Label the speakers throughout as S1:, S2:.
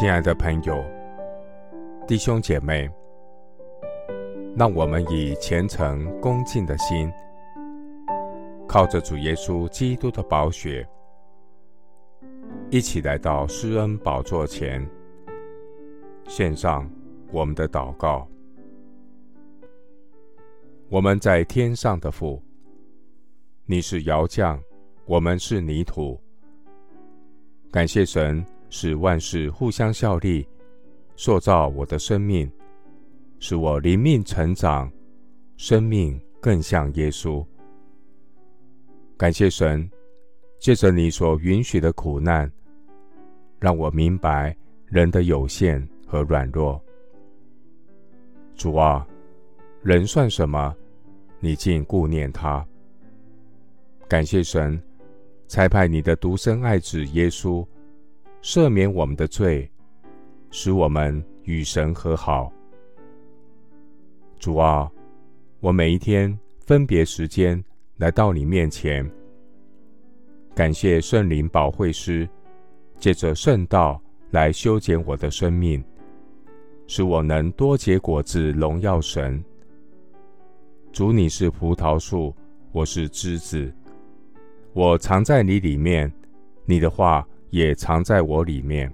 S1: 亲爱的朋友、弟兄姐妹，让我们以虔诚恭敬的心，靠着主耶稣基督的宝血，一起来到施恩宝座前，献上我们的祷告。我们在天上的父，你是窑匠，我们是泥土。感谢神。使万事互相效力，塑造我的生命，使我灵命成长，生命更像耶稣。感谢神，借着你所允许的苦难，让我明白人的有限和软弱。主啊，人算什么？你竟顾念他。感谢神，差派你的独生爱子耶稣。赦免我们的罪，使我们与神和好。主啊，我每一天分别时间来到你面前，感谢圣灵保惠师，借着圣道来修剪我的生命，使我能多结果子，荣耀神。主，你是葡萄树，我是枝子，我藏在你里面，你的话。也藏在我里面，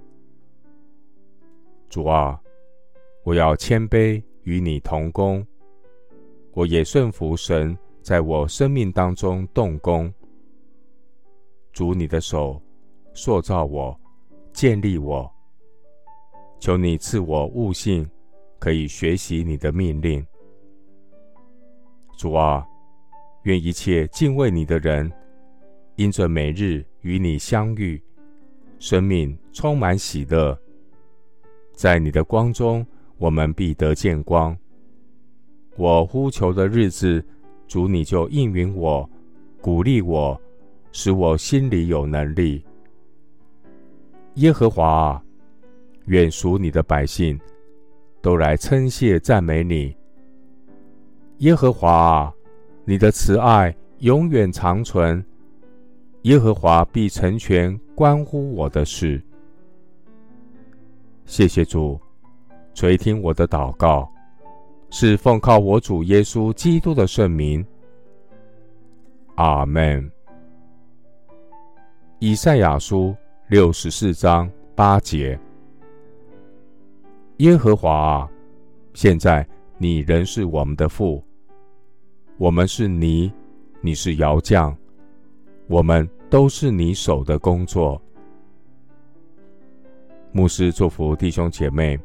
S1: 主啊，我要谦卑与你同工，我也顺服神在我生命当中动工。主，你的手塑造我，建立我，求你赐我悟性，可以学习你的命令。主啊，愿一切敬畏你的人，因着每日与你相遇。生命充满喜乐，在你的光中，我们必得见光。我呼求的日子，主你就应允我，鼓励我，使我心里有能力。耶和华啊，愿属你的百姓都来称谢赞美你。耶和华，你的慈爱永远长存。耶和华必成全关乎我的事。谢谢主垂听我的祷告，是奉靠我主耶稣基督的圣名。阿门。以赛亚书六十四章八节：耶和华啊，现在你仍是我们的父，我们是泥，你是窑匠，我们。都是你手的工作。牧师祝福弟兄姐妹，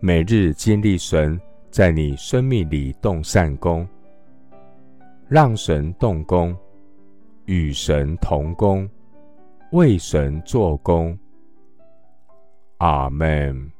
S1: 每日经历神在你生命里动善工，让神动工，与神同工，为神做工。阿门。